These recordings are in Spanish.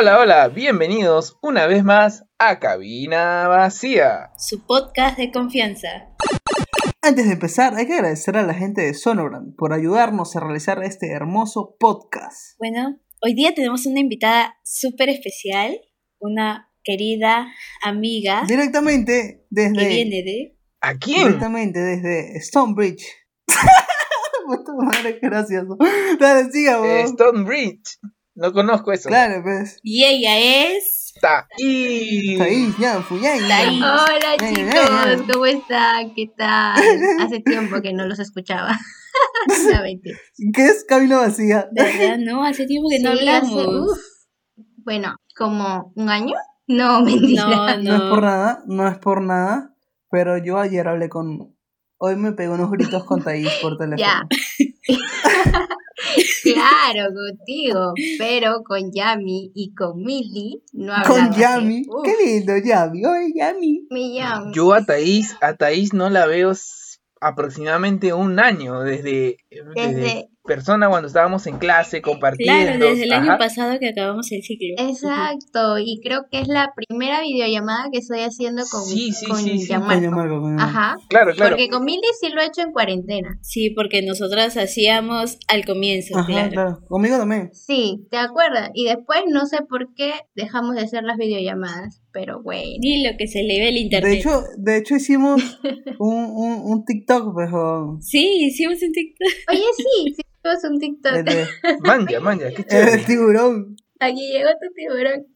Hola, hola, bienvenidos una vez más a Cabina Vacía. Su podcast de confianza. Antes de empezar, hay que agradecer a la gente de Sonogram por ayudarnos a realizar este hermoso podcast. Bueno, hoy día tenemos una invitada súper especial, una querida amiga Directamente desde. que viene de... ¿A quién? Directamente desde Stonebridge. Puta madre, gracioso. Dale, siga. Eh, Stonebridge. No conozco eso. Claro, pues. Y ella es... Taís. Ahí, ya, ya. Taís. Hola chicos, ¿cómo están? ¿Qué tal? Hace tiempo que no los escuchaba. No, mentira. ¿Qué es cabina vacía? De verdad, no, hace tiempo que no Sí, hablamos. hace- uf. Bueno, como un año. No, mentira. No, No es por no. nada, no es por nada. Pero yo ayer hablé con. Hoy me pegó unos gritos con Thaís por teléfono. Ya. claro, contigo, pero con Yami y con Mili no hablaba. Con. Yami. Qué lindo, Yami. Oye, Yami. Mi Yami. Yo a Taís, a Taís no la veo aproximadamente un año desde, desde Desde- persona cuando estábamos en clase compartiendo. Claro, desde el año pasado que acabamos el ciclo. Exacto, y creo que es la primera videollamada que estoy haciendo con, Sí, sí, con sí, sí. Gianmarco. Coño, Marco, coño, Marco. Ajá. Claro, claro. Porque con Mili sí lo he hecho en cuarentena. Sí, porque nosotras hacíamos al comienzo, Ajá, claro. claro. Conmigo también. Sí, ¿te acuerdas? Y después no sé por qué dejamos de hacer las videollamadas, pero bueno. Ni lo que se le ve el internet. De hecho, de hecho hicimos un, un, un TikTok, pues, o- Sí, hicimos un TikTok. Oye, sí, sí, hicimos un TikTok. el, de- Manja, manja, qué el chévere. tiburón. Aquí llegó tu tiburón.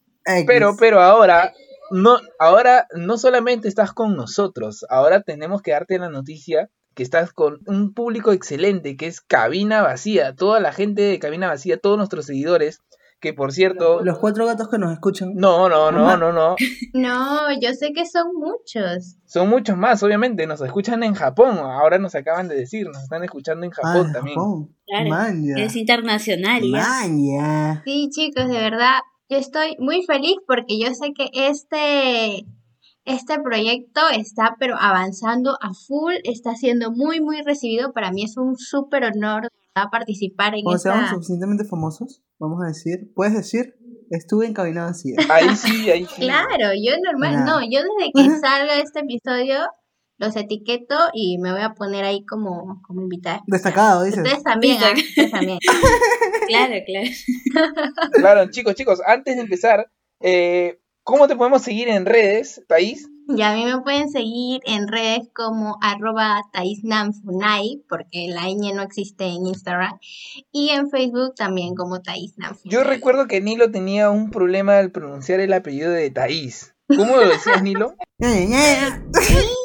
Pero, pero ahora, no, ahora no solamente estás con nosotros, ahora tenemos que darte la noticia que estás con un público excelente, que es Cabina Vacía, toda la gente de Cabina Vacía, todos nuestros seguidores, que por cierto, Los cuatro gatos que nos escuchan. no, no, no, no, no, No, yo sé que son muchos. son muchos más, obviamente, nos escuchan en Japón, ahora nos acaban de decir, nos están escuchando en Ah, Japón en también. Japón. Claro. Es internacional. Sí, chicos, de verdad, yo estoy muy feliz porque yo sé que este, este proyecto está pero avanzando a full, está siendo muy, muy recibido. Para mí es un súper honor verdad, participar en Cuando seamos esta... suficientemente famosos, vamos a decir, puedes decir, estuve en cabina vacía. Ahí sí, ahí sí. Claro, yo normal, no, yo desde que salga este episodio los etiqueto y me voy a poner ahí como, como invitada. Destacado, dices. Ustedes también, ¿ah? Ustedes también. Claro, claro. Claro, chicos, chicos, antes de empezar, eh, ¿cómo te podemos seguir en redes, Thaís? Y a mí me pueden seguir en redes como arroba taisnamfunai, porque la ñ no existe en Instagram, y en Facebook también como taisnamfunai. Yo recuerdo que Nilo tenía un problema al pronunciar el apellido de Thaís. ¿Cómo lo decías, Nilo? Ña.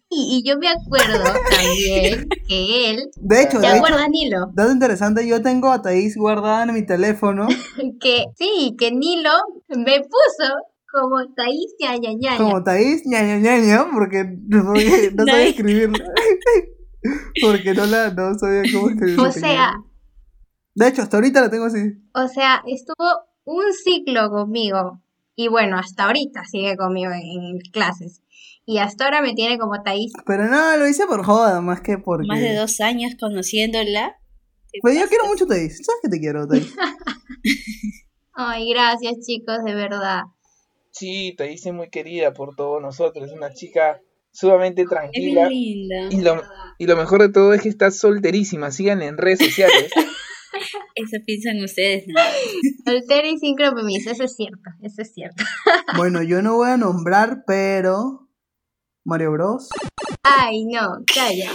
Y, y yo me acuerdo también que él, De hecho, ¿te de hecho, acuerdas, Nilo? dato interesante, yo tengo a Thaís guardada en mi teléfono Que sí, que Nilo me puso como ya ya. como Thaís, ña, ña, ña, ña, porque, porque no sabía Nice. escribirlo. porque no la, no sabía cómo escribirlo. O sea, De hecho, hasta ahorita la tengo así. o sea, estuvo un ciclo conmigo. Y bueno, hasta ahorita sigue conmigo en, en clases. Y hasta ahora me tiene como Taís. Pero no, lo hice por joda, más que porque... Más de dos años conociéndola. ¿Qué Pues yo quiero mucho Thaís. ¿Sabes que te quiero, Thaís? Ay, gracias chicos, de verdad. Sí, Thaís es muy querida por todos nosotros, es una chica sumamente Es tranquila. bien linda. Y lo, y lo mejor de todo es que está solterísima, síganla en redes sociales. Eso piensan ustedes, ¿no? Soltera y sin compromiso, eso es cierto, eso es cierto. Bueno, yo no voy a nombrar, pero... Mario Bros. Ay, no, calla.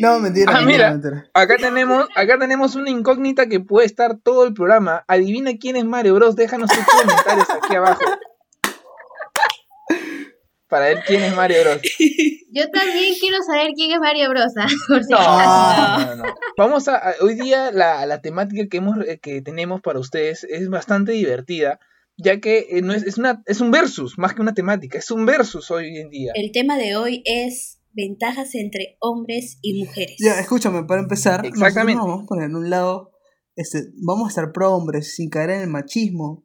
No, mentira, Ah, mentira, mira. mentira. Acá tenemos, acá tenemos una incógnita que puede estar todo el programa. Adivina quién es Mario Bros. Déjanos tus comentarios aquí abajo. Para ver quién es Mario Bros. Yo también quiero saber quién es Mario Brosa, por si No, no, no, no. Vamos a, a- hoy día la, la temática que hemos eh, que tenemos para ustedes es bastante divertida, ya que eh, no es, es una es un versus más que una temática, es un versus hoy en día. El tema de hoy es ventajas entre hombres y mujeres. Ya, escúchame, para empezar, Exactamente. nos vamos a poner en un lado, este, vamos a estar pro hombres, sin caer en el machismo.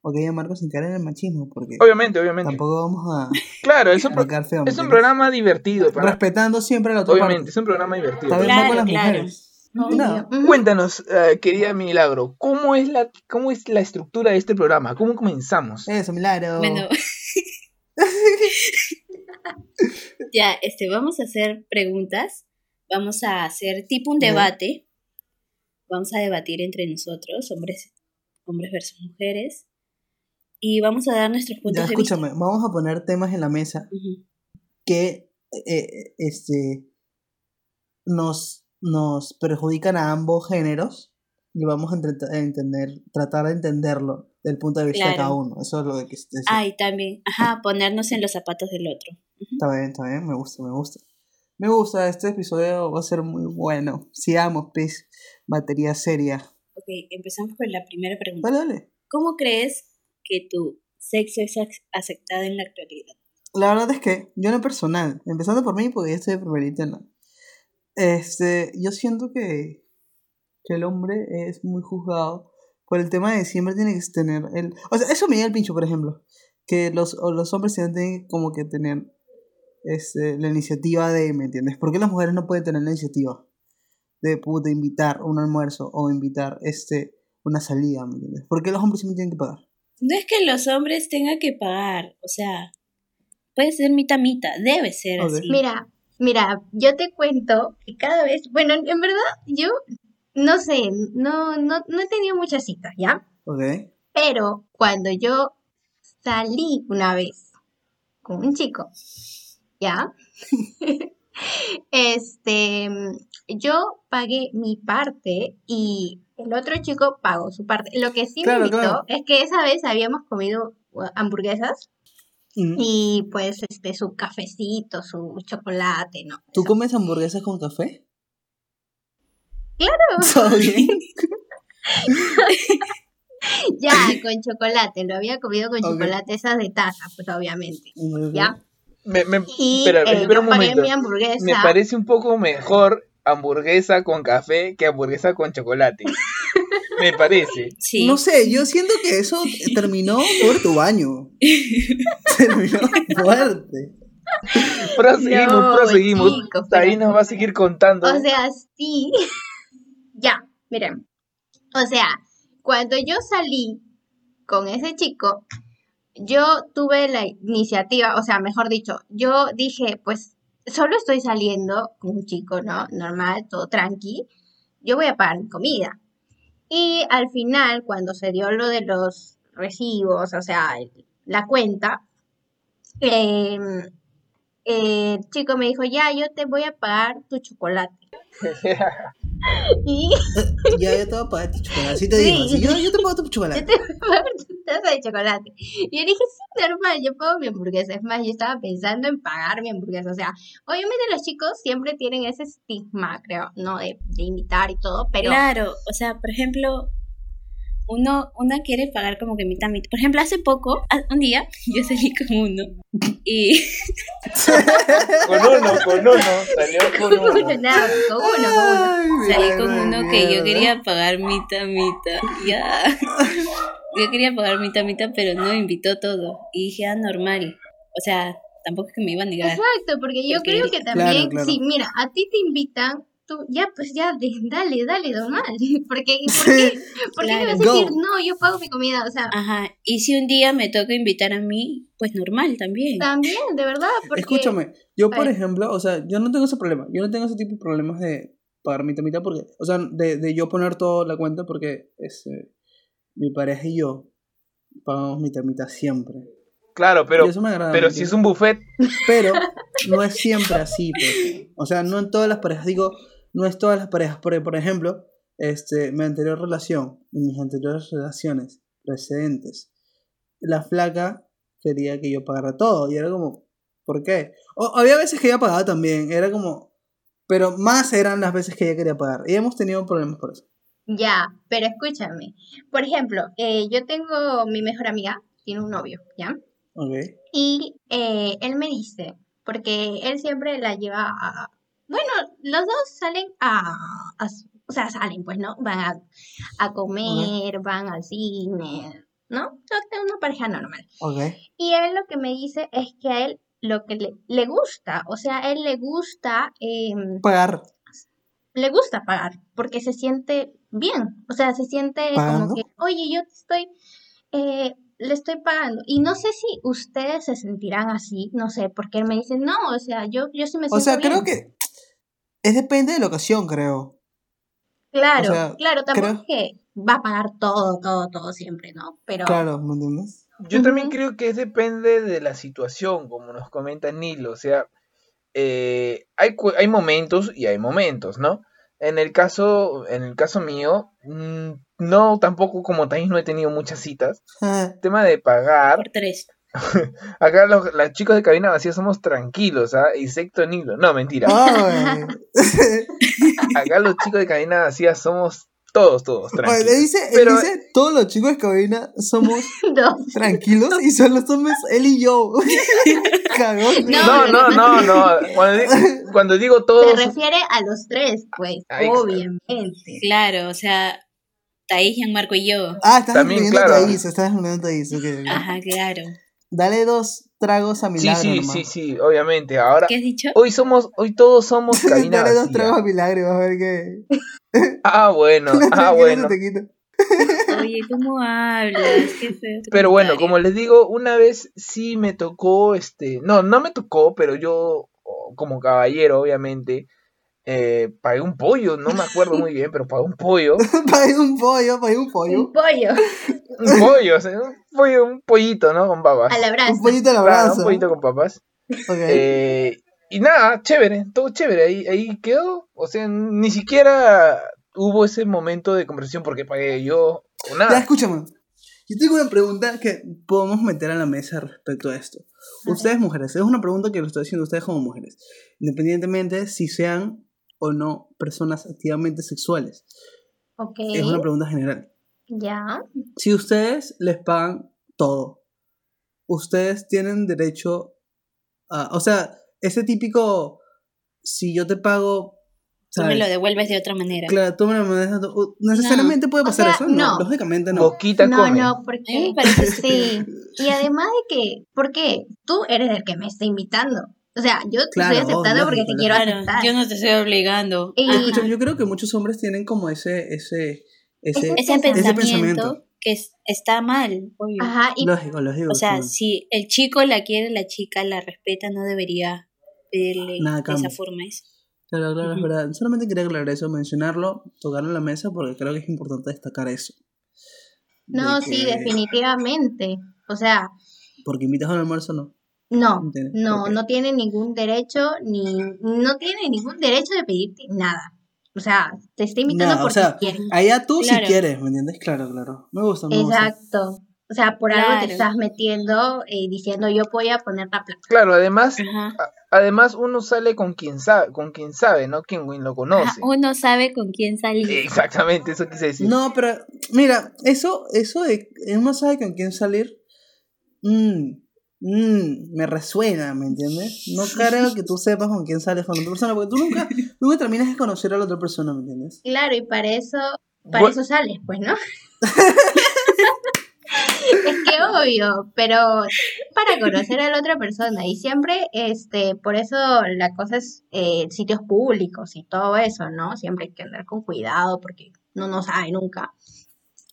Ok, ya Marco, sin caer en el machismo, porque Obviamente, obviamente. tampoco vamos a, Claro, es un, a pro- feo. es ¿me un programa divertido. Para, Respetando siempre a la otra obviamente, parte. es un programa divertido. También Claro, las claro. mujeres. Nada. Ujú. Cuéntanos, eh, querida Milagro, ¿cómo es, la, ¿cómo es la estructura de este programa? ¿Cómo comenzamos? Eso, milagro. Bueno. ya, este, vamos a hacer preguntas. Vamos a hacer tipo un debate. Vamos a debatir entre nosotros, hombres, hombres versus mujeres. Y vamos a dar nuestros puntos Ya, de escúchame, vamos a poner temas en la mesa vista. Que eh, este nos, nos perjudican a ambos géneros y vamos a, entender, tratar de entenderlo del punto de vista de cada uno. Eso es lo que quise decir. Ah, y también, ajá, ponernos en los zapatos del otro. Está bien, está bien, me gusta, me gusta. Me gusta, este episodio va a ser muy bueno. Sigamos, pues, batería seria. Ok, empezamos con la primera pregunta. Dale, dale. ¿Cómo crees que tu sexo es ac- aceptado en la actualidad? La verdad es que yo en lo personal, empezando por mí, porque yo estoy de primerita en la- Este, yo siento que, que el hombre es muy juzgado por el tema de siempre tiene que tener el... O sea, eso me da el pincho, por ejemplo. Que los, o los hombres siempre tienen como que tener este, la iniciativa de, ¿me entiendes? ¿Por qué las mujeres no pueden tener la iniciativa de puta, invitar un almuerzo o invitar este, una salida, ¿me entiendes? ¿Por qué los hombres siempre tienen que pagar? No es que los hombres tengan que pagar, o sea, puede ser mitad mitad, debe ser así. Mira, mira, yo te cuento que cada vez, bueno, en verdad, yo no sé, no, no, no he tenido muchas citas, ¿ya? ¿Ok? Pero cuando yo salí una vez con un chico, ¿ya? este, yo pagué mi parte y el otro chico pagó su parte. Lo que sí Claro, me invitó claro. es que esa vez habíamos comido uh, hamburguesas Mm. y pues este su cafecito, su chocolate, ¿no? ¿Tú Eso. comes hamburguesas con café? Claro. ¿Todo bien? Ya, con chocolate, lo había comido con chocolate, esas de taza, pues obviamente, Ok. ¿ya? Me, me- Y espera, eh, un momento. mi hamburguesa. Me parece un poco mejor hamburguesa con café que hamburguesa con chocolate. Me parece. Sí. No sé, yo siento que eso terminó por tu baño. terminó fuerte. Proseguimos, No, proseguimos. chicos, Ahí pero- nos va a seguir contando. O sea, sí. ya, miren. O sea, cuando yo salí con ese chico, yo tuve la iniciativa, o sea, mejor dicho, yo dije, pues solo estoy saliendo con un chico, ¿no? Normal, todo tranqui. Yo voy a pagar mi comida. Y al final, cuando se dio lo de los recibos, o sea, el- la cuenta, em, el chico me dijo, ya, yo te voy a pagar tu chocolate. y Ya, yo te voy a pagar tu chocolate. Así te Sí. digo. así, yo, yo te pago tu yo chocolate. te taza de chocolate. Y yo dije, sí, normal, yo pago mi hamburguesa. Es más, yo estaba pensando en pagar mi hamburguesa. O sea, obviamente los chicos siempre tienen ese estigma, creo, ¿no? De, de invitar y todo, pero... Claro, o sea, por ejemplo, uno, una quiere pagar como que mitad mitad. Por ejemplo, hace poco, un día, yo salí con uno y Con uno, con uno. Salió con uno. Nada, con uno, con uno. Ay, salí con uno que yo quería pagar mitad mitad. Ya. Yo quería pagar mitad mitad, pero no invitó todo. Y dije, ah, normal. O sea, tampoco es que me iba a negar. Exacto, porque yo Porque- creo que también, claro. si mira, a ti te invitan, tú ya, pues ya, de- dale, dale, normal. Porque, ¿por qué, ¿por qué me vas a decir, Go. no, yo pago mi comida? O sea, Ajá. Y si un día me toca invitar a mí, pues normal también. también, de verdad, porque... Escúchame, yo por ejemplo, o sea, yo no tengo ese problema. Yo no tengo ese tipo de problemas de pagar mitad mitad porque, o sea, de, de yo poner toda la cuenta porque este, mi pareja y yo pagamos mitad mitad siempre. Claro, pero, agrada. pero ¿me si es un buffet, Pero no es siempre así, pues. O sea, no en todas las parejas. Digo, no es todas las parejas. Porque, por ejemplo, este, mi anterior relación y mis anteriores relaciones precedentes, la flaca quería que yo pagara todo. Y era como, ¿por qué? O, había veces que ella pagaba también. Era como, pero más eran las veces que ella quería pagar. Y hemos tenido problemas por eso. Ya, pero escúchame. Por ejemplo, eh, yo tengo mi mejor amiga, tiene un novio, ¿ya? Ok. Y eh, él me dice, porque él siempre la lleva a... Bueno, los dos salen a... a- o sea, salen, pues, ¿no? Van a, a comer, van al cine, ¿no? Es una pareja normal. Ok. Y él lo que me dice es que a él lo que le, le gusta, o sea, a él le gusta em, Pagar. Le gusta pagar porque se siente bien, o sea, se siente ¿Pagando? como que, oye, yo te estoy, eh, le estoy pagando. Y no sé si ustedes se sentirán así, no sé, porque él me dice, no, o sea, yo, yo sí me O siento sea, creo bien". que es depende de la ocasión, creo. Claro, o sea, claro, tampoco creo- es que va a pagar todo, todo, todo siempre, ¿no? Pero Claro, ¿me entiendes? Yo también creo que es depende de la situación, como nos comenta Nilo. O sea, eh, hay, cu- hay momentos y hay momentos, ¿no? En el caso, en el caso mío, mm, no tampoco como también no he tenido muchas citas. El tema de pagar, Por tres. acá los, los chicos de cabina vacía somos tranquilos, ¿ah? Excepto Nilo. No, mentira. Ay. Acá los chicos de cabina vacía somos todos, todos Oye, tranquilos. le dice, él Pero- dice, todos los chicos de cabina somos no. tranquilos y solo somos él y yo. Cagón. No, No, no, no, no. Cuando, di- cuando digo Se todos, refiere a los tres, pues, Ah, obviamente. Claro, o sea, Taís, Gianmarco y yo. Ah, estás También, claro. a Thaís, estás a Thaís, ok, ok. Ajá, claro. Dale dos tragos a sí, Milagro sí, nomás. sí, sí, obviamente. Ahora, ¿Qué has dicho? hoy somos, hoy todos somos cabina Dale dos tragos a Milagro a ver que... Ah, bueno, ah, bueno. Oye, ¿cómo hablas? Qué tu Pero bueno, como les digo, una vez sí me tocó, este, no, no me tocó, pero yo, como caballero, obviamente, eh, pagué un pollo, no me acuerdo muy bien, pero pagué un pollo, Pagué un pollo, pagué un pollo. Un pollo un pollo, o sea, un pollo, un pollito, ¿no? Con papas. a la brasa. Un pollito a la Claro, brasa. un pollito con papas. Ok. Eh, y nada, chévere, todo chévere, ahí, ahí quedó. O sea, ni siquiera hubo ese momento de conversación porque pagué yo o Ya, nada. escúchame. Yo tengo una pregunta que podemos meter a la mesa respecto a esto. Ustedes mujeres, es una pregunta que lo estoy haciendo a ustedes como mujeres. Independientemente si sean o no personas activamente sexuales. Ok, Es una pregunta general. ya. Si ustedes les pagan todo, ustedes tienen derecho a... O sea, ese típico... Si yo te pago... Tú me ¿sabes? lo devuelves de otra manera. Claro, tú me lo mandas- uh, Necesariamente puede O pasar sea, eso, no. no. Lógicamente no. Boquita No, come. no, porque me parece sí. Y además de que, ¿por qué? Tú eres el que me está invitando. O sea, yo te Claro, estoy aceptando porque te quiero Claro, aceptar. yo no te estoy obligando. Y- Ajá. Escucha, yo creo que muchos hombres tienen como ese, ese, ese, Ese Ese pensamiento. pensamiento que es- está mal, obvio. Ajá, y lógico, lógico. O sea, sí. si el chico la quiere, la chica la respeta, no debería pedirle Nada de esa forma eso. Claro, claro, es verdad. Solamente quería aclarar eso, mencionarlo, tocarlo en la mesa, porque creo que es importante destacar eso. no, De sí, definitivamente. O sea, Porque invitas a un almuerzo, no. no, no, no tiene ningún derecho, ni, no tiene ningún derecho de pedirte nada. O sea, te está invitando No, o porque sea, quiere. allá tú Claro. si quieres, ¿me entiendes? Claro, claro. Me gusta, me gusta. O sea, por algo te estás metiendo eh, diciendo yo voy a poner la plata. Claro, además, a- además uno sale con quien sabe, con quien sabe, ¿no? Quien lo Ajá, conoce. Uno sabe con quién salir. Exactamente, eso quise decir. No, pero mira, eso, eso de uno sabe con quién salir, mm, mm, me resuena, ¿me entiendes? No creo que tú sepas con quién sales con otra persona, porque tú nunca, nunca terminas de conocer a la otra persona, ¿me entiendes? Claro, y para eso, para Bu- eso sales, pues, ¿no? que obvio, pero para conocer a la otra persona y siempre, este, por eso la cosa es eh, sitios públicos y todo eso, ¿no? Siempre hay que andar con cuidado porque no no sabe nunca.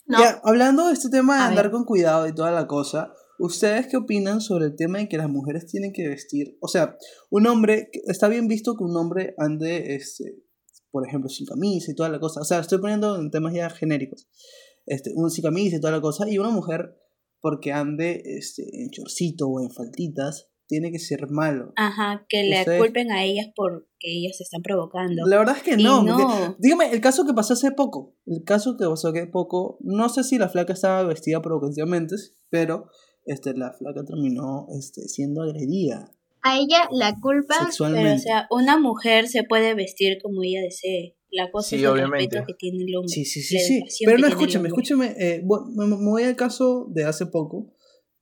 No, Ya, hablando de este tema de A andar ver. con cuidado y toda la cosa, ¿ustedes qué opinan sobre el tema de que las mujeres tienen que vestir? O sea, un hombre, está bien visto que un hombre ande, este, por ejemplo, sin camisa y toda la cosa. O sea, estoy poniendo en temas ya genéricos. Este, un sin camisa y toda la cosa. Y una mujer, porque ande este, en chorcito o en faltitas, tiene que ser malo. Ajá, que le Ustedes- culpen a ellas porque ellas se están provocando. La verdad es que no. no. dígame, el caso que pasó hace poco. El caso que pasó hace poco. No sé si la flaca estaba vestida provocativamente, pero este, la flaca terminó este, siendo agredida a ella la culpa, sexualmente. Pero, o sea, una mujer se puede vestir como ella desee. La cosa Sí, es el obviamente. respeto que tiene el hombre. sí, sí, sí, sí. Pero no, escúchame, escúchame. eh, bu- me, me voy al caso de hace poco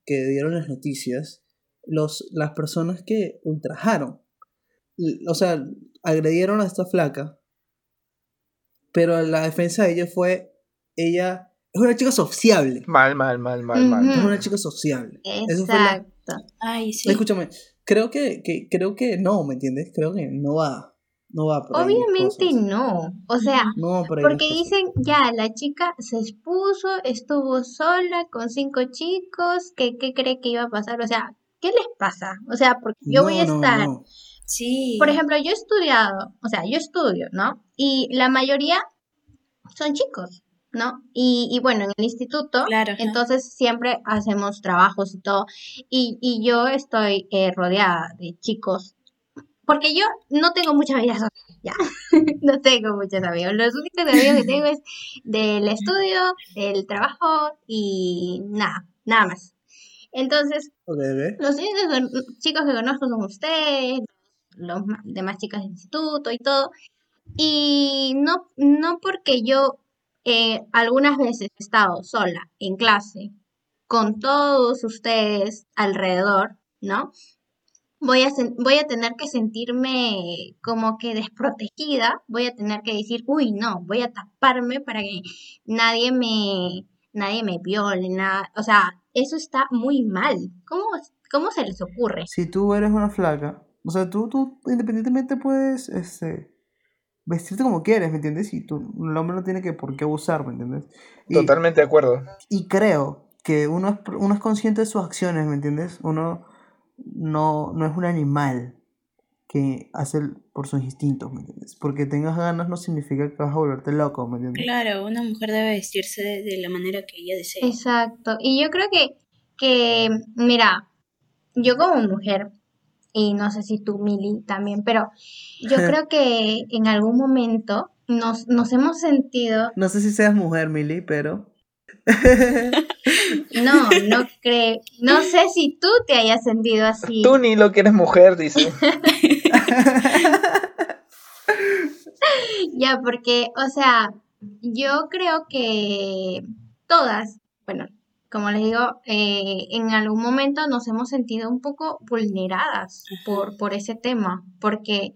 que dieron las noticias. Los, las personas que ultrajaron. O sea, agredieron a esta flaca. Pero la defensa de ella fue. Ella es una chica sociable. Mal, mal, mal, mal, mal. Es una chica sociable. Eso fue la- exacto. Ay, sí. Escúchame, creo que, que, creo que no, ¿me entiendes? Creo que no va. No va por Obviamente cosas. no. O sea, No porque dicen, ya, la chica se expuso, estuvo sola con cinco chicos, ¿qué, qué cree que iba a pasar? O sea, ¿qué les pasa? O sea, porque yo voy a No, estar, no. Sí. por ejemplo, yo he estudiado, o sea, yo estudio, ¿no? Y la mayoría son chicos, ¿no? Y, y bueno, en el instituto, Claro, entonces siempre hacemos trabajos y todo. Y, y yo estoy eh, rodeada de chicos, porque yo no tengo muchas amigas sociales, ya. no tengo muchos amigos. Los únicos amigos que tengo es del estudio, del trabajo y nada, nada más. Entonces, los únicos chicos que conozco son ustedes, los demás chicas del instituto y todo. Y no, no porque yo eh, algunas veces he estado sola en clase con todos ustedes alrededor, ¿no? Voy a, voy a tener que sentirme como que desprotegida, voy a tener que decir, uy, no, voy a taparme para que nadie me, nadie me viole, nada. O sea, eso está muy mal. ¿Cómo, cómo se les ocurre? Si tú eres una flaca, o sea, tú, tú independientemente puedes este, vestirte como quieres, ¿me entiendes? Y tú, el hombre no tiene que por qué abusar, ¿me entiendes? Y, Totalmente de acuerdo. y creo que uno es, pr- uno es consciente de sus acciones, ¿me entiendes? Uno no, no es un animal que hace el- por sus instintos, ¿me entiendes? Porque tengas ganas no significa que vas a volverte loco, ¿me entiendes? Claro, una mujer debe vestirse de, de la manera que ella desee. Exacto. Y yo creo que, que, mira, yo como mujer, y no sé si tú, Mili, también, pero yo creo que en algún momento nos, nos hemos sentido, No sé si seas mujer, Milly, pero... no, no creo, no sé si tú te hayas sentido así. Tú ni lo que eres mujer, dice. Ya, porque, o sea, yo creo que todas, bueno, como les digo, eh, en algún momento nos hemos sentido un poco vulneradas por, por ese tema, porque,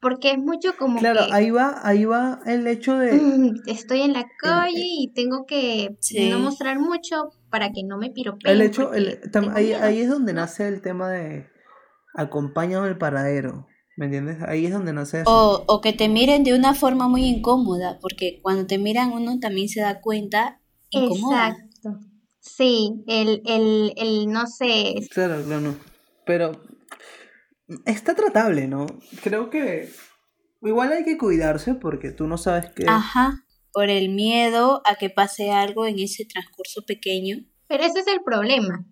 porque es mucho como Claro, que ahí va, ahí va el hecho de... mm, estoy en la calle y tengo que Sí. no mostrar mucho para que no me piropeen. El hecho, el, tam- ahí, ahí es donde nace el tema de acompáñame al paradero, ¿me entiendes? Ahí es donde nace eso. O, o que te miren de una forma muy incómoda, porque cuando te miran uno también se da cuenta incómoda. Exacto. Sí, el, el, el, no sé, Claro, claro. Pero está tratable, ¿no? Creo que igual hay que cuidarse porque tú no sabes qué... Ajá, por el miedo a que pase algo en ese transcurso pequeño. pero ese es el problema.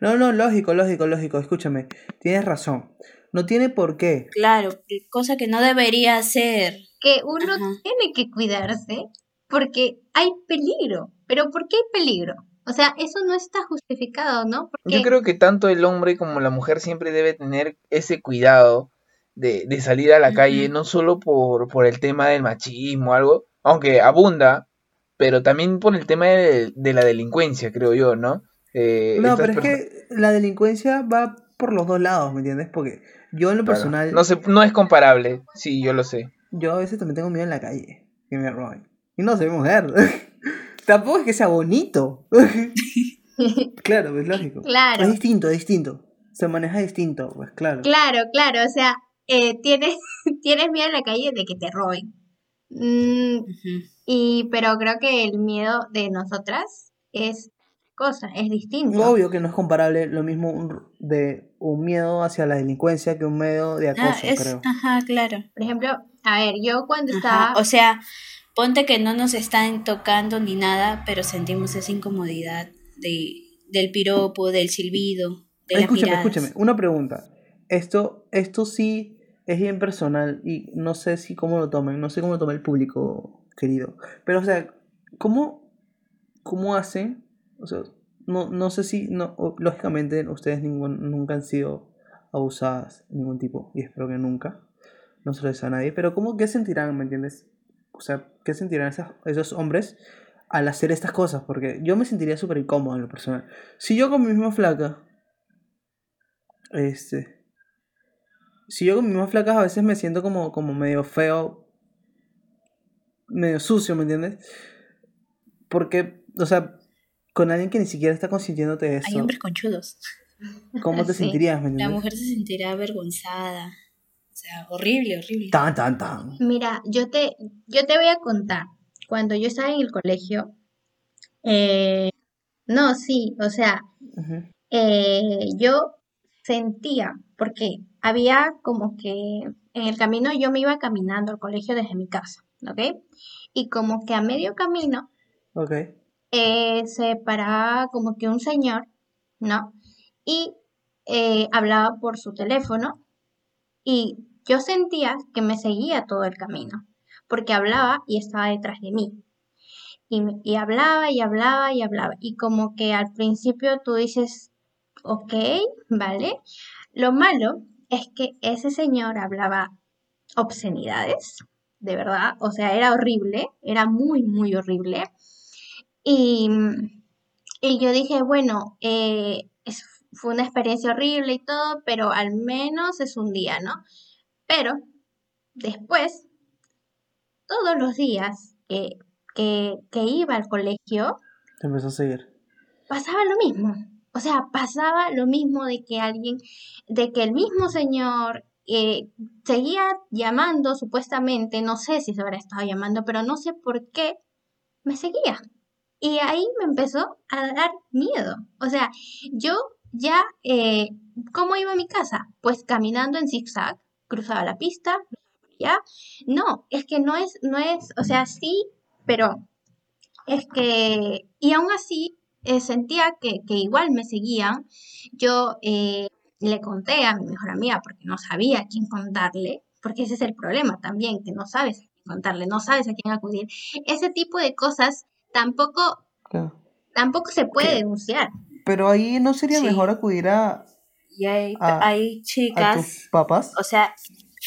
No, no, lógico, lógico, lógico. Escúchame, tienes razón. No tiene por qué. Claro, cosa que no debería hacer. que uno Ajá. tiene que cuidarse porque hay peligro. Pero ¿por qué hay peligro? O sea, eso no está justificado, ¿no? Porque Yo creo que tanto el hombre como la mujer siempre debe tener ese cuidado de, de salir a la calle, no solo por, por el tema del machismo o algo, aunque abunda, pero también por el tema de, de la delincuencia, creo yo, ¿no? Eh, No, pero es que la delincuencia va por los dos lados, ¿me entiendes? Porque yo en lo claro, personal, no, se, no es comparable, sí, yo lo sé. yo a veces también tengo miedo en la calle, que me roben. Y no soy mujer. Tampoco es que sea bonito. claro, es lógico. Claro. Es distinto, es distinto. Se maneja distinto, pues claro. Claro, claro, o sea, eh, tienes, tienes miedo en la calle de que te roben. Mm, y, pero creo que el miedo de nosotras es cosa, es distinto. Obvio que no es comparable lo mismo un- de un miedo hacia la delincuencia que un miedo de acoso, Ah, es, creo. ajá, claro. Por ejemplo, a ver, yo cuando Ajá, estaba, O sea, ponte que no nos están tocando ni nada, pero sentimos esa incomodidad de, del piropo, del silbido, de las Escúchame, miradas. escúchame, una pregunta. Esto, esto sí es bien personal y no sé si cómo lo tomen, no sé cómo lo toma el público, querido. Pero, o sea, ¿cómo, cómo hacen? O sea, no, no sé si, no, lógicamente ustedes ningún- nunca han sido abusadas de ningún tipo y espero que nunca. No se lo deseo a nadie, pero ¿cómo, qué sentirán, me entiendes? O sea, ¿qué sentirán esas- esos hombres al hacer estas cosas? Porque yo me sentiría súper incómodo en lo personal. Si yo con mi misma flaca este. Si yo con mis mismas flacas a veces me siento como, como medio feo, medio sucio, ¿me entiendes? Porque, o sea, con alguien que ni siquiera está consintiéndote Hay eso, hombres conchudos. ¿cómo te Sí. sentirías, me La entiendes? mujer se sentirá avergonzada, sea, horrible, horrible. Tan, tan, tan. Mira, yo te, yo te voy a contar. Cuando yo estaba en el colegio, eh, no, sí, o sea, eh, yo sentía, porque había como que en el camino yo me iba caminando al colegio desde mi casa, ¿ok? Y como que a medio camino Ok. eh, se paraba como que un señor, ¿no? Y eh, hablaba por su teléfono y yo sentía que me seguía todo el camino, porque hablaba y estaba detrás de mí. Y, y hablaba y hablaba y hablaba. Y como que al principio tú dices, ok, vale. Lo malo es que ese señor hablaba obscenidades, de verdad. O sea, era horrible, era muy, muy horrible. Y, y yo dije, bueno, eh, es- fue una experiencia horrible y todo, pero al menos es un día, ¿no? Pero después, todos los días que, que, que iba al colegio, Te empezó a seguir. pasaba lo mismo. O sea, pasaba lo mismo de que alguien, de que el mismo señor eh, seguía llamando supuestamente, no sé si se habrá estado llamando, pero no sé por qué me seguía. Y ahí me empezó a dar miedo. O sea, yo ya, eh, ¿cómo iba a mi casa? Pues caminando en zigzag, cruzaba la pista, ya. No, es que no es, no es, o sea, sí, pero es que, y aún así eh, sentía que, que igual me seguían. Yo eh, le conté a mi mejor amiga porque no sabía a quién contarle, porque ese es el problema también, que no sabes a quién contarle, no sabes a quién acudir. Ese tipo de cosas tampoco, tampoco se puede ¿Qué? denunciar. Pero ahí no sería Sí. mejor acudir a, Y hay, a- hay a chicas, tus papás. o sea,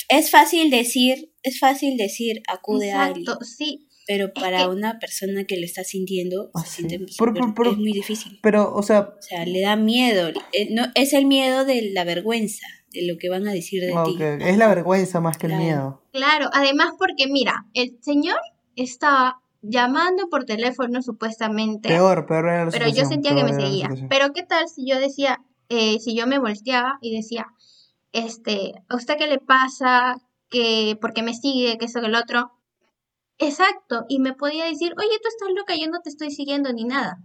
es fácil decir, es fácil decir acude a alguien, Exacto, sí. pero para que- una persona que lo está sintiendo, Ah, se sí. siente pero- pero- es muy difícil. Pero, o sea, O sea, le da miedo. eh, no, es el miedo de la vergüenza, de lo que van a decir de ah, ti. es la vergüenza más que el miedo. Claro, además porque mira, el señor estaba llamando por teléfono supuestamente. Peor, peor era la Pero yo sentía que me seguía. Pero qué tal si yo decía, eh, si yo me volteaba y decía, este, ¿a usted qué le pasa? Que, porque me sigue? Que eso, que el otro. Exacto. Y me podía decir, oye, tú estás loca, yo no te estoy siguiendo ni nada.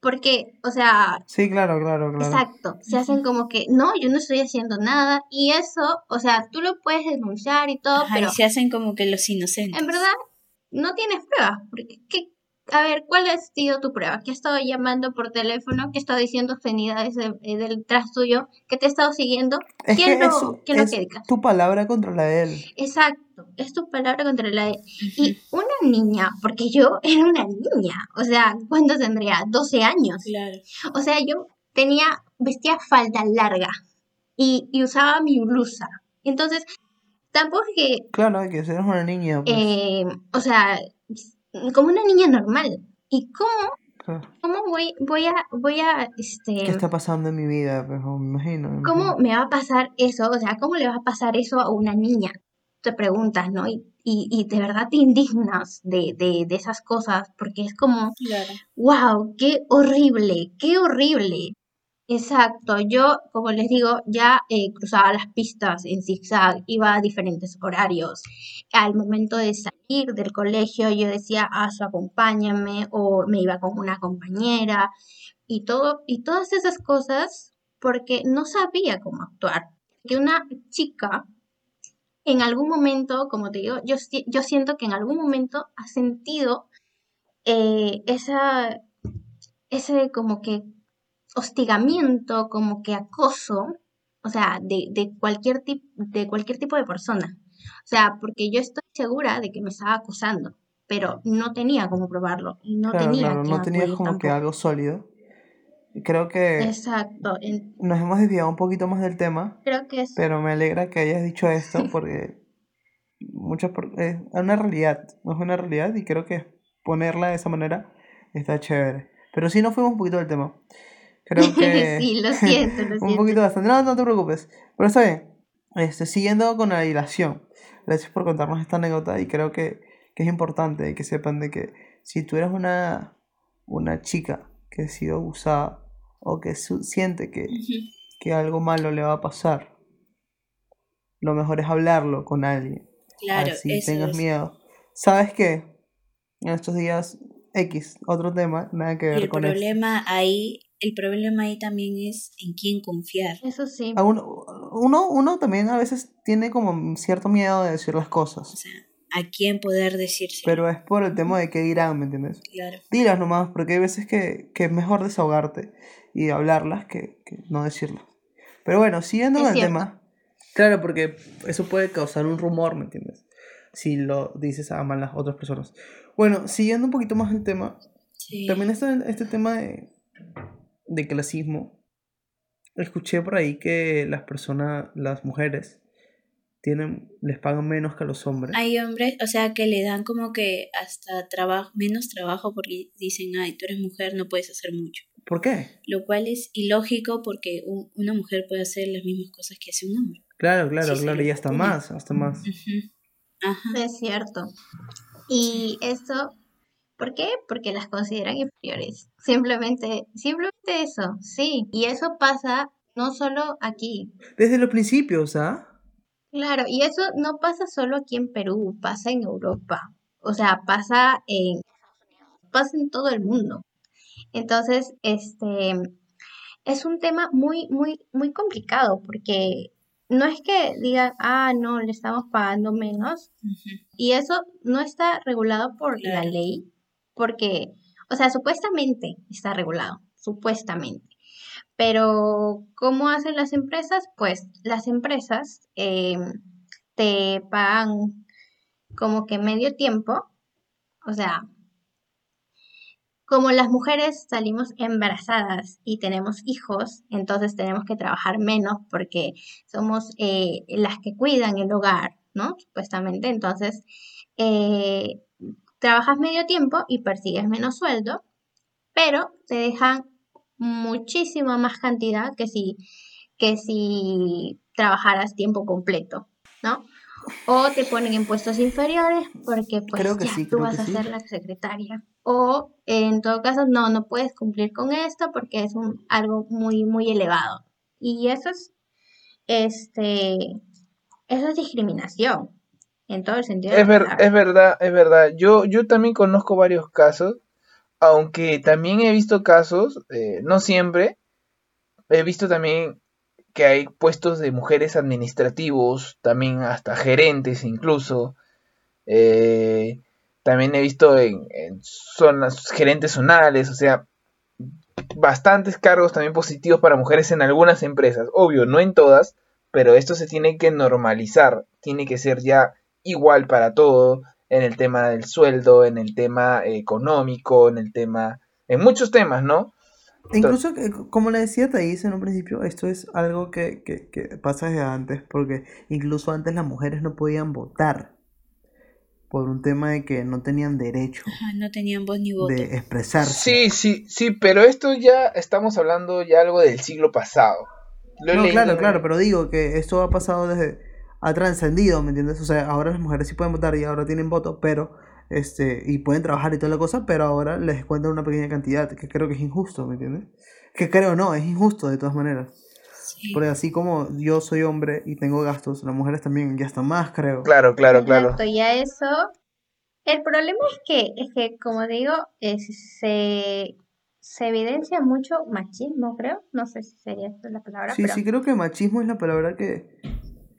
Porque, o sea, Sí, claro, claro, claro. exacto, se hacen como que, no, yo no estoy haciendo nada. Y eso, o sea, tú lo puedes denunciar y todo, Ajá, pero y se hacen como que los inocentes. en verdad no tienes pruebas. Porque, ¿qué- a ver, ¿cuál ha sido tu prueba? Que he estado llamando por teléfono, que he estado diciendo obscenidades de- eh, detrás tuyo, que te he estado siguiendo. Es ¿Quién que lo, quién lo es quería? tu palabra contra la de él. Exacto, es tu palabra contra la de... Y una niña, porque yo era una niña, o sea, ¿cuánto tendría? 12 años. Claro. O sea, yo tenía, vestía falda larga y, y usaba mi blusa. Entonces, tampoco es que Claro, que eres una niña, pues. eh, o sea, como una niña normal. ¿Y cómo, claro. cómo voy, voy a, voy a, este, ¿Qué está pasando en mi vida? Pues, me imagino. me cómo me va a pasar eso? O sea, ¿cómo le va a pasar eso a una niña? Te preguntas, ¿no? Y, y, y de verdad te indignas de, de, de esas cosas, porque es como, Claro. wow, qué horrible, qué horrible. Exacto, yo, como les digo, ya eh, cruzaba las pistas en zigzag, iba a diferentes horarios. Al momento de salir del colegio, yo decía, Asu, acompáñame, o me iba con una compañera, y todo, y todas esas cosas, porque no sabía cómo actuar. Que una chica, en algún momento, como te digo, yo, yo siento que en algún momento ha sentido eh, esa, ese como que hostigamiento, como que acoso, o sea, de, de cualquier tip, de cualquier tipo de persona. O sea, porque yo estoy segura de que me estaba acosando, pero no tenía cómo probarlo y no Claro, tenía claro, no acudir como que algo sólido. Creo que Exacto, nos hemos desviado un poquito más del tema, creo que es pero me alegra que hayas dicho esto porque muchas es una realidad, es una realidad y creo que ponerla de esa manera está chévere. Pero sí nos fuimos un poquito del tema. Creo que sí, lo siento, lo un poquito bastante. No, no te preocupes. Pero está bien. Este, siguiendo con la dilación. Gracias por contarnos esta anécdota y creo que, que es importante que sepan de que si tú eres una, una chica que ha sido abusada o que su- siente que, que algo malo le va a pasar, lo mejor es hablarlo con alguien. Claro, Así eso tengas es. miedo. ¿Sabes qué? En estos días, X, otro tema, nada que ver el con esto. problema ahí, el problema ahí también es en quién confiar. Eso sí. A uno, uno, uno también a veces tiene como cierto miedo de decir las O cosas, sea, a quién poder decirse. pero es por el tema de qué dirán, ¿me entiendes? Claro. Dilas nomás, porque hay veces que, que es mejor desahogarte y hablarlas que, que no decirlas. Pero bueno, siguiendo con el tema. Claro, porque eso puede causar un rumor, ¿me entiendes? Si lo dices a malas otras personas. Bueno, siguiendo un poquito más el tema, Sí. también está este tema de, de clasismo. Escuché por ahí que las personas, las mujeres, tienen, les pagan menos que a los hombres. Hay hombres, o sea, que le dan como que hasta trabajo, menos trabajo porque dicen, ay, tú eres mujer, no puedes hacer mucho. ¿Por qué? Lo cual es ilógico porque un- una mujer puede hacer las mismas cosas que hace un hombre. Claro, claro, Sí, claro, y hasta más, hasta más. Ajá. Es cierto. Y eso, ¿por qué? Porque las consideran inferiores. Simplemente, simplemente eso, sí. Y eso pasa no solo aquí. Desde los principios, ¿ah? Claro, y eso no pasa solo aquí en Perú, pasa en Europa. O sea, pasa en, pasa en todo el mundo. Entonces, este, es un tema muy, muy, muy complicado porque no es que digan, ah, no, le estamos pagando menos, y eso no está regulado por la ley, porque, o sea, supuestamente está regulado, supuestamente. Pero, ¿cómo hacen las empresas? Pues las empresas eh, te pagan como que medio tiempo, o sea, como las mujeres salimos embarazadas y tenemos hijos, entonces tenemos que trabajar menos porque somos eh, las que cuidan el hogar, ¿no? Supuestamente. Entonces, eh, trabajas medio tiempo y persigues menos sueldo, pero te dejan muchísima más cantidad que si, que si trabajaras tiempo completo, ¿no? O te ponen en puestos inferiores porque pues Creo que ya sí, tú vas que a sí. ser la secretaria. O en todo caso, no, no puedes cumplir con esto porque es un, algo muy, muy elevado. Y eso es, este, eso es discriminación en todo el sentido ver- es verdad, es verdad. Yo, yo también conozco varios casos, aunque también he visto casos, eh, no siempre, he visto también que hay puestos de mujeres administrativos, también hasta gerentes incluso. eh, también he visto en, en zonas, gerentes zonales, o sea, bastantes cargos también positivos para mujeres en algunas empresas. Obvio, no en todas, pero esto se tiene que normalizar, tiene que ser ya igual para todo, en el tema del sueldo, en el tema económico, en el tema, en muchos temas, ¿no? Incluso, que- como le decía Thais en un principio, esto es algo que, que, que pasa desde antes, porque incluso antes las mujeres no podían votar por un tema de que no tenían derecho Ajá, no tenían voz ni voto. de expresarse. Sí, sí, sí, pero esto ya estamos hablando ya algo del siglo pasado. Lo No, claro, claro, pero digo que esto ha pasado desde, ha trascendido, ¿me entiendes? O sea, ahora las mujeres sí pueden votar y ahora tienen voto, pero, este, y pueden trabajar y toda la cosa, pero ahora les cuentan una pequeña cantidad, que creo que es injusto, ¿me entiendes? Que creo no, es injusto de todas maneras. Sí. Porque así como yo soy hombre y tengo gastos, las mujeres también, ya están más, creo. Claro, claro, claro. Exacto, y a eso, el problema es que, es que como digo, es- se, se evidencia mucho machismo, creo, no sé si sería esta la palabra, Sí, pero sí, creo que machismo es la palabra que,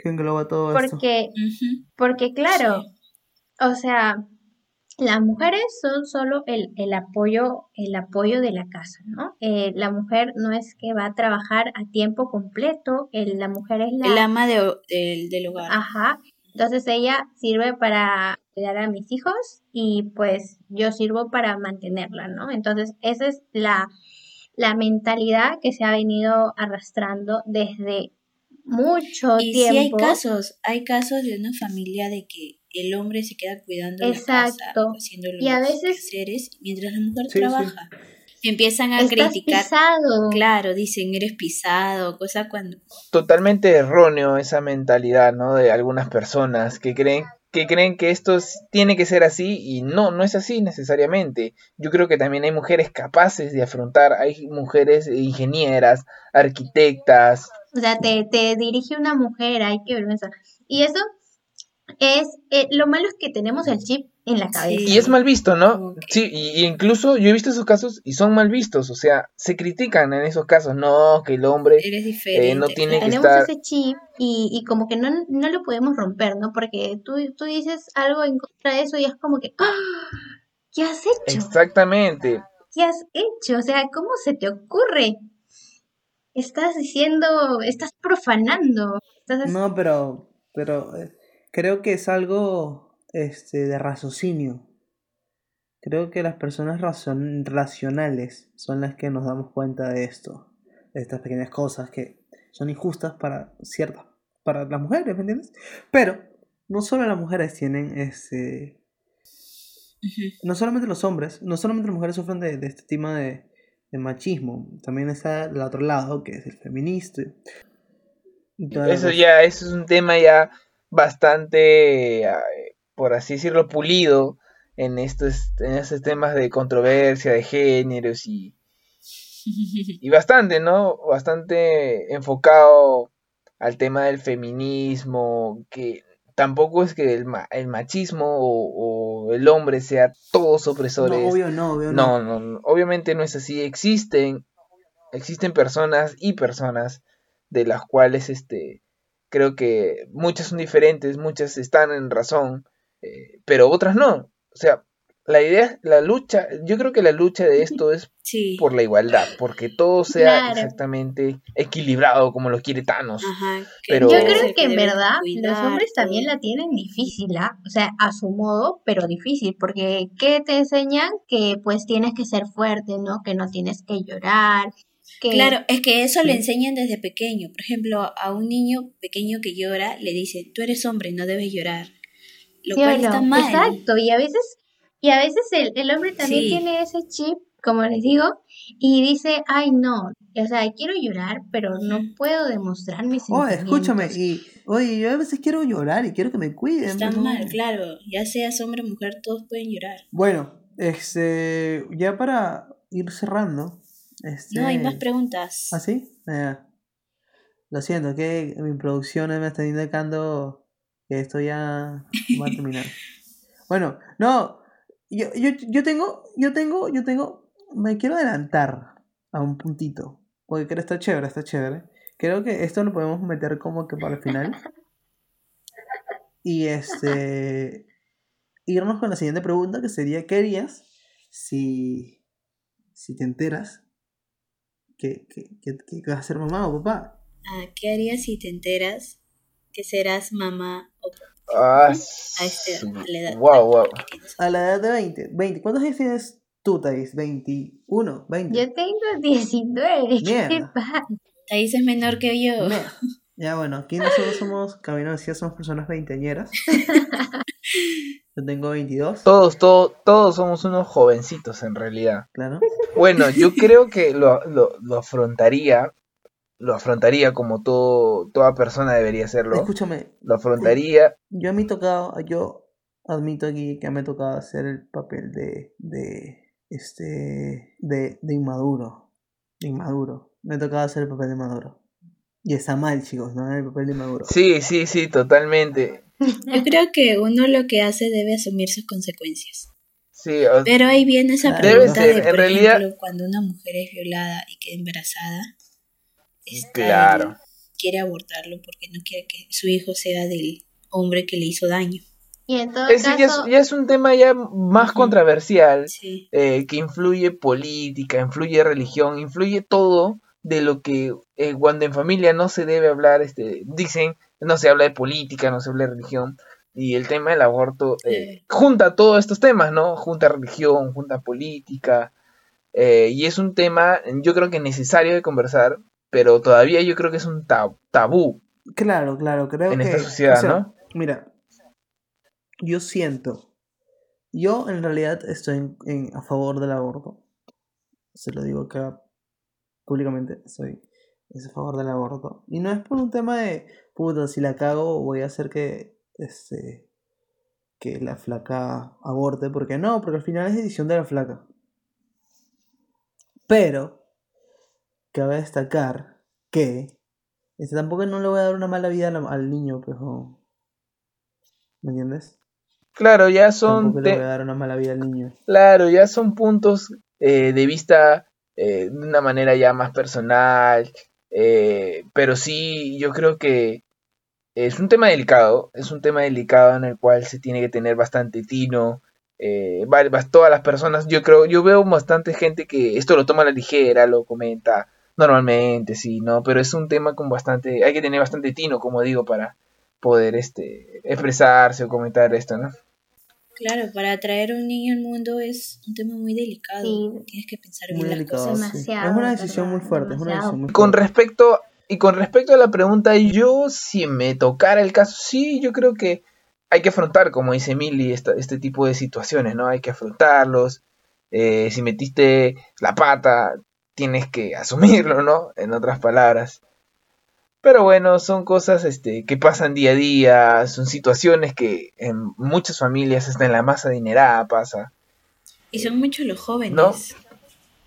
que engloba todo esto. porque, Ujú. porque claro, Sí. o sea, las mujeres son solo el, el apoyo, el apoyo de la casa, ¿no? Eh, la mujer no es que va a trabajar a tiempo completo, el- la mujer es la, El ama de, del- del hogar. Ajá. Entonces ella sirve para cuidar a mis hijos y pues yo sirvo para mantenerla, ¿no? Entonces esa es la, la mentalidad que se ha venido arrastrando desde mucho Y sí hay casos, hay casos de una familia de que el hombre se queda cuidando la casa, haciendo los Y a veces- quehaceres, mientras la mujer Sí, sí. trabaja. Empiezan a Estás criticar. pisado. Claro, dicen eres pisado, cosa cuando Totalmente erróneo esa mentalidad, ¿no? De algunas personas que creen que creen que esto es- tiene que ser así y no, no es así necesariamente. Yo creo que también hay mujeres capaces de afrontar, hay mujeres ingenieras, arquitectas, O sea, te, te dirige una mujer, ay, qué vergüenza. Y eso es, eh, lo malo es que tenemos el chip en la cabeza. Y es mal visto, ¿no? Sí, y, y incluso yo he visto esos casos y son mal vistos, o sea, se critican en esos casos, no, que el hombre Eres diferente. Eh, no tiene que tenemos estar- ese chip y, y como que no, no lo podemos romper, ¿no? Porque tú, tú dices algo en contra de eso y es como que, ¡ah! ¿qué has hecho? Exactamente. ¿Qué has hecho? O sea, ¿cómo se te ocurre? Estás diciendo, estás profanando. Estás No, pero, pero eh, creo que es algo este, de raciocinio. Creo que las personas razon- racionales son las que nos damos cuenta de esto, de estas pequeñas cosas que son injustas para ciertas, para las mujeres, ¿me entiendes? Pero no solo las mujeres tienen este, no solamente los hombres, no solamente las mujeres sufren de, de este tema de, de machismo, también está el otro lado que es el feminista. Y Eso ya, eso es un tema ya bastante, eh, por así decirlo, pulido en estos, en estos temas de controversia, de géneros y, y bastante, ¿no? Bastante enfocado al tema del feminismo, que tampoco es que el, ma- el machismo o, o el hombre sea todos opresores. No, obvio no, obvio no. No, no, no, obviamente no es así. Existen, existen personas y personas de las cuales este creo que muchas son diferentes, muchas están en razón, eh, pero otras no. O sea, la idea, la lucha, yo creo que la lucha de esto es Sí. por la igualdad, porque todo sea Claro. exactamente equilibrado como lo quiere Thanos. Ajá. Pero- Yo creo que en verdad los hombres también la tienen difícil, ¿ah? O sea, a su modo, pero difícil, porque ¿qué te enseñan? Que pues tienes que ser fuerte, ¿no? Que no tienes que llorar, que... Claro, es que eso lo Sí. enseñan desde pequeño. Por ejemplo, a un niño pequeño que llora, le dicen, tú eres hombre, no debes llorar. Lo cual Claro, está mal. Exacto, y a veces, y a veces el, el hombre también Sí. tiene ese chip, como les digo, y dice, ay no, o sea, quiero llorar, pero no puedo demostrar mis escúchame, sentimientos. y oye, yo a veces quiero llorar y quiero que me cuiden. Está pues, mal, claro. Ya seas hombre o mujer, todos pueden llorar. Bueno, este, ya para ir cerrando, este, No hay más preguntas. ¿Ah, sí? Ah, Lo siento, que mi producción me está indicando que esto ya va a terminar. bueno, no, yo, yo, yo tengo, yo tengo, yo tengo, me quiero adelantar a un puntito, porque creo que está chévere, está chévere. Creo que esto lo podemos meter como que para el final. Y este, irnos con la siguiente pregunta, que sería, ¿qué harías si, si te enteras que, que, que, que vas a ser mamá o papá? Ah, ¿Qué harías si te enteras que serás mamá o papá Ah, a, este, a la edad wow, wow. A la edad de 20. 20. ¿Cuántos años tienes tú, Thais? ¿21? ¿20? Yo tengo 19, ¿qué te Mierda. pasa? Thais es menor que yo. No. Ya bueno, aquí nosotros somos, Camino decía, somos personas veinteañeras. Yo tengo 22, Todos, todos, todos somos unos jovencitos en realidad. claro. Bueno, yo creo que lo, lo, lo afrontaría, lo afrontaría como todo, toda persona debería hacerlo. Escúchame, Lo afrontaría, yo a mí tocado, yo admito aquí que me ha tocado hacer el papel de, de, este, de, de inmaduro. De inmaduro. Me ha tocado hacer el papel de inmaduro. Y está mal, chicos, ¿no? El papel de inmaduro. sí, sí, sí, totalmente. Yo creo que uno lo que hace debe asumir sus consecuencias. Sí, o- Pero ahí viene esa pregunta debe ser, de, en por realidad- ejemplo, cuando una mujer es violada y queda embarazada, esta Claro. quiere abortarlo porque no quiere que su hijo sea del hombre que le hizo daño. Y en todo ya es, caso, ya es un tema ya más controversial, Sí. eh, que influye política, influye religión, influye todo de lo que eh, cuando en familia no se debe hablar, este, dicen, no se habla de política, no se habla de religión, y el tema del aborto eh, Sí. junta todos estos temas, ¿no? Junta religión, junta política, eh, y es un tema, yo creo que necesario de conversar, pero todavía yo creo que es un tab- tabú Claro, claro, creo en que. esta sociedad, o sea, ¿no? Mira, yo siento. Yo en realidad estoy en- en- a favor del aborto. Se lo digo acá públicamente. Soy es a favor del aborto. Y no es por un tema de, puta, si la cago voy a hacer que, este, que la flaca aborte. Porque no, porque al final es decisión de la flaca. Pero, cabe destacar que Este, tampoco no le voy a dar una mala vida al, al niño, pero... ¿Me entiendes? Claro, ya son... Tampoco le voy a dar una mala vida al niño. Claro, ya son puntos eh, de vista eh, de una manera ya más personal, eh, pero sí, yo creo que es un tema delicado, es un tema delicado en el cual se tiene que tener bastante tino. eh, todas las personas, yo creo, yo veo bastante gente que esto lo toma a la ligera, lo comenta normalmente, sí, ¿no? Pero es un tema con bastante, hay que tener bastante tino, como digo, para poder este, expresarse o comentar esto, ¿no? Claro, para traer un niño al mundo es un tema muy delicado. Sí. Tienes que pensar Muy bien las delicado. cosas. sí. Demasiado, Es una de decisión muy fuerte, es una decisión muy Con fuerte. respecto, y con respecto a la pregunta, yo si me tocara el caso, sí, yo creo que hay que afrontar, como dice Milly, esta- este tipo de situaciones, ¿no? Hay que afrontarlos. eh, si metiste la pata, tienes que asumirlo, ¿no? En otras palabras. Pero bueno, son cosas este, que pasan día a día, son situaciones que en muchas familias, hasta en la más adinerada, pasa. Y son muchos los jóvenes. ¿No?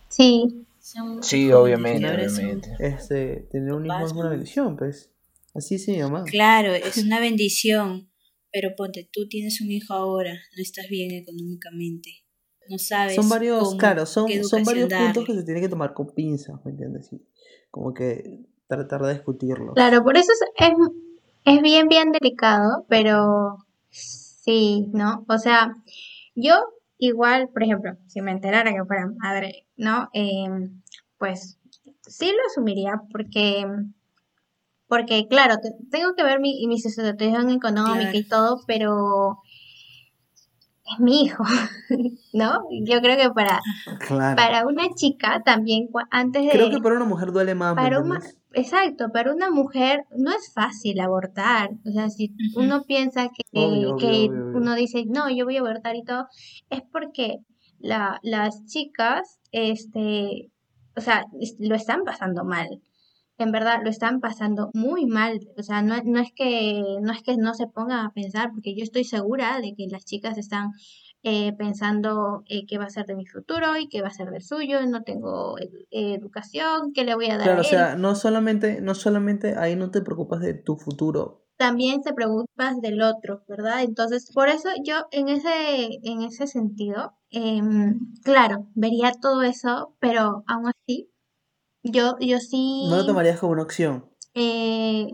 Sí, Son Sí, jóvenes obviamente, son- obviamente. Este, tener un hijo es una bendición, pues. Así se llama. Claro, es una bendición. Pero ponte, tú tienes un hijo ahora, no estás bien económicamente. No sabes. Son varios, cómo- claro, son, son varios puntos que se tienen que tomar con pinzas, ¿me entiendes? Sí. Como que tratar de discutirlo. claro, por eso es, es, es bien, bien delicado, pero sí, ¿no? O sea, yo igual, por ejemplo, si me enterara que fuera madre, ¿no? Em, pues sí lo asumiría porque, porque claro, te- tengo que ver mi, mi situación económica y todo, pero es mi hijo, ¿no? Yo creo que para, Claro. para una chica también, antes de... Creo que para una mujer duele más, ¿me Para una, exacto, para una mujer no es fácil abortar. O sea, si uno piensa que, Obvio, obvio, que obvio, obvio. uno dice, no, yo voy a abortar y todo, es porque la, las chicas, este, o sea, lo están pasando mal. En verdad, lo están pasando muy mal. O sea, no, no es que, no es que no se pongan a pensar, porque yo estoy segura de que las chicas están eh, pensando eh, qué va a ser de mi futuro y qué va a ser del suyo. No tengo edu- educación, qué le voy a dar Claro, a o sea, no solamente, no solamente ahí no te preocupas de tu futuro. también te preocupas del otro, ¿verdad? Entonces, por eso yo en ese, en ese sentido, em, claro, vería todo eso, pero aún así, yo, yo sí No lo tomarías como una opción. eh,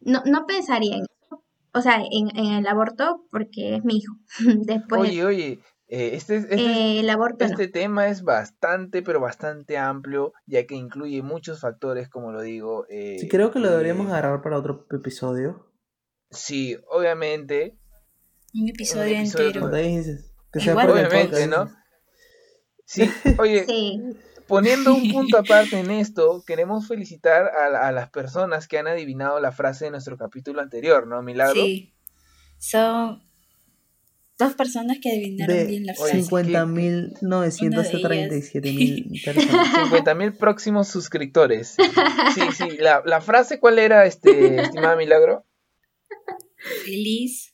no, no pensaría en eso, o sea, en, en el aborto, porque es mi hijo. Después, Oye, oye, eh, este, es- este, es- eh, el aborto no. Este tema es bastante, pero bastante amplio, ya que incluye muchos factores, como lo digo. eh, Sí, creo que lo deberíamos eh, agarrar para otro episodio. Sí, obviamente, Un episodio episodio entero. Que sea obviamente, podcast. ¿no? Sí, oye, Sí, poniendo un punto aparte en esto, queremos felicitar a, a las personas que han adivinado la frase de nuestro capítulo anterior, ¿no, Milagro? Sí. Son dos personas que adivinaron De bien la frase. 50.937.000 personas. 50 mil próximos suscriptores. Sí, sí, la, la frase, ¿cuál era, este, estimada Milagro? Feliz,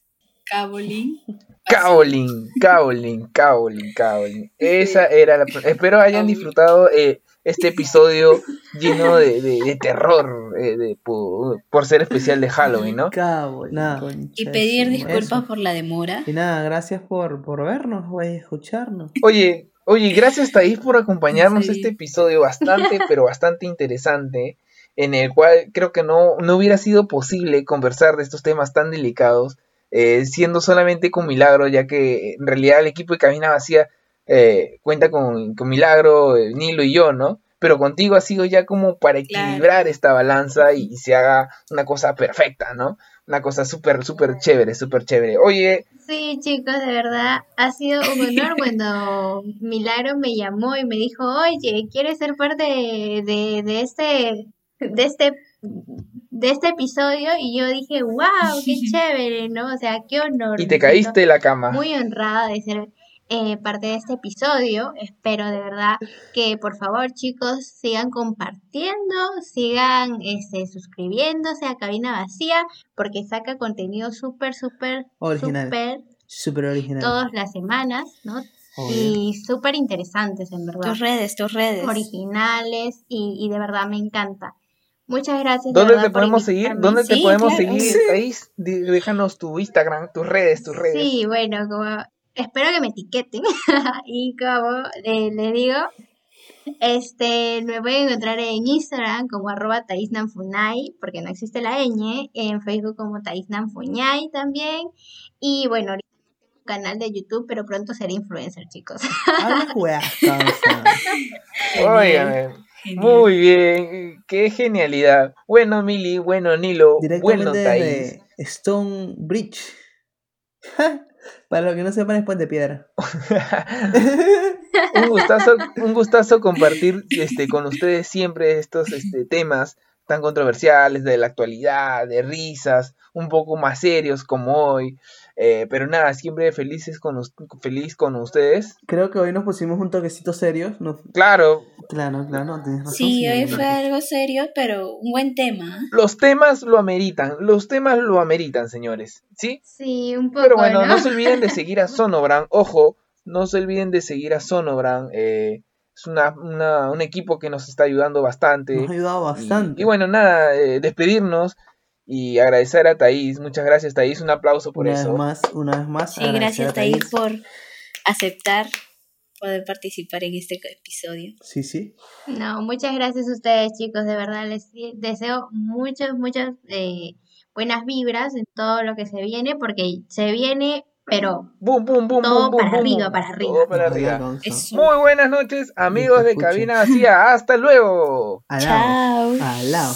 Cabolín. Kaolin, Kaolin, Kaolin, Kaolin. Esa era la. Espero hayan disfrutado eh, este episodio lleno de, de- de terror eh, de- por, por ser especial de Halloween, ¿no? Cabo, nada. Y pedir Eso. disculpas por la demora. Y nada, gracias por, por vernos, güey, escucharnos. Oye, oye, gracias Thais por acompañarnos Sí. este episodio bastante, pero bastante interesante, en el cual creo que no, no hubiera sido posible conversar de estos temas tan delicados, eh, siendo solamente con Milagro, ya que en realidad el equipo de Cabina Vacía eh, cuenta con, con Milagro, eh, Nilo y yo, ¿no? Pero contigo ha sido ya como para Claro. equilibrar esta balanza y, se haga una cosa perfecta, ¿no? Una cosa súper, súper chévere, súper chévere. Oye, Sí, chicos, de verdad, ha sido un honor cuando Milagro me llamó y me dijo, oye, ¿quieres ser parte de, de, de este, de este, de este episodio? Y yo dije, wow, qué chévere, ¿no? O sea, qué honor. y te caíste de la cama. muy honrada de ser eh, parte de este episodio. Espero de verdad que por favor chicos sigan compartiendo, sigan este, suscribiéndose a Cabina Vacía porque saca contenido súper, súper, Original. súper Súper original. todas las semanas, ¿no? Obvio. Y súper interesantes en verdad. Tus redes, tus redes. Originales y, y de verdad me encanta. Muchas gracias. de ¿Dónde verdad, te podemos seguir? ¿Dónde te podemos claro. seguir? Di- Déjanos tu Instagram, tus redes, tus redes. Sí, bueno, como espero que me etiqueten y como eh, le digo, este, me pueden encontrar en Instagram como arroba taisnanfunai, porque no existe la ñ, en Facebook como taisnanfuñay también, y bueno, ahorita tengo un canal de YouTube, pero pronto seré influencer, chicos. Óigame, Genial. muy bien, qué genialidad. Bueno, Mili, bueno, Nilo, bueno, desde Stone Bridge. Para los que no sepan, es Puente Piedra. un gustazo, un gustazo compartir este, con ustedes siempre estos este, temas tan controversiales de la actualidad, de risas, un poco más serios como hoy. Eh, pero nada, siempre felices con, feliz con ustedes. Creo que hoy nos pusimos un toquecito serios. No, Claro, claro, claro, tienes razón. Sí, hoy fue algo serio, pero un buen tema. los temas lo ameritan, los temas lo ameritan, señores. ¿Sí? Sí, un poco, Pero bueno, ¿no? no se olviden de seguir a Sonobran. Ojo, no se olviden de seguir a Sonobran. eh, es una, una- un equipo que nos está ayudando bastante. Nos ha ayudado Y- bastante. Y, bueno, nada, eh, despedirnos y agradecer a Thaís. Muchas gracias, Thaís. Un aplauso por una eso. vez más, una vez más. Sí, gracias Thaís. por aceptar poder participar en este episodio. Sí, sí. No, muchas gracias a ustedes, chicos. De verdad, les deseo muchas, muchas eh, buenas vibras en todo lo que se viene, porque se viene, pero Boom, boom, boom, Todo boom, para boom, arriba, boom. para arriba. Todo para arriba. Eso. Muy buenas noches, amigos de. Cabina Vacía. Hasta luego. Alao. Chao. Alao.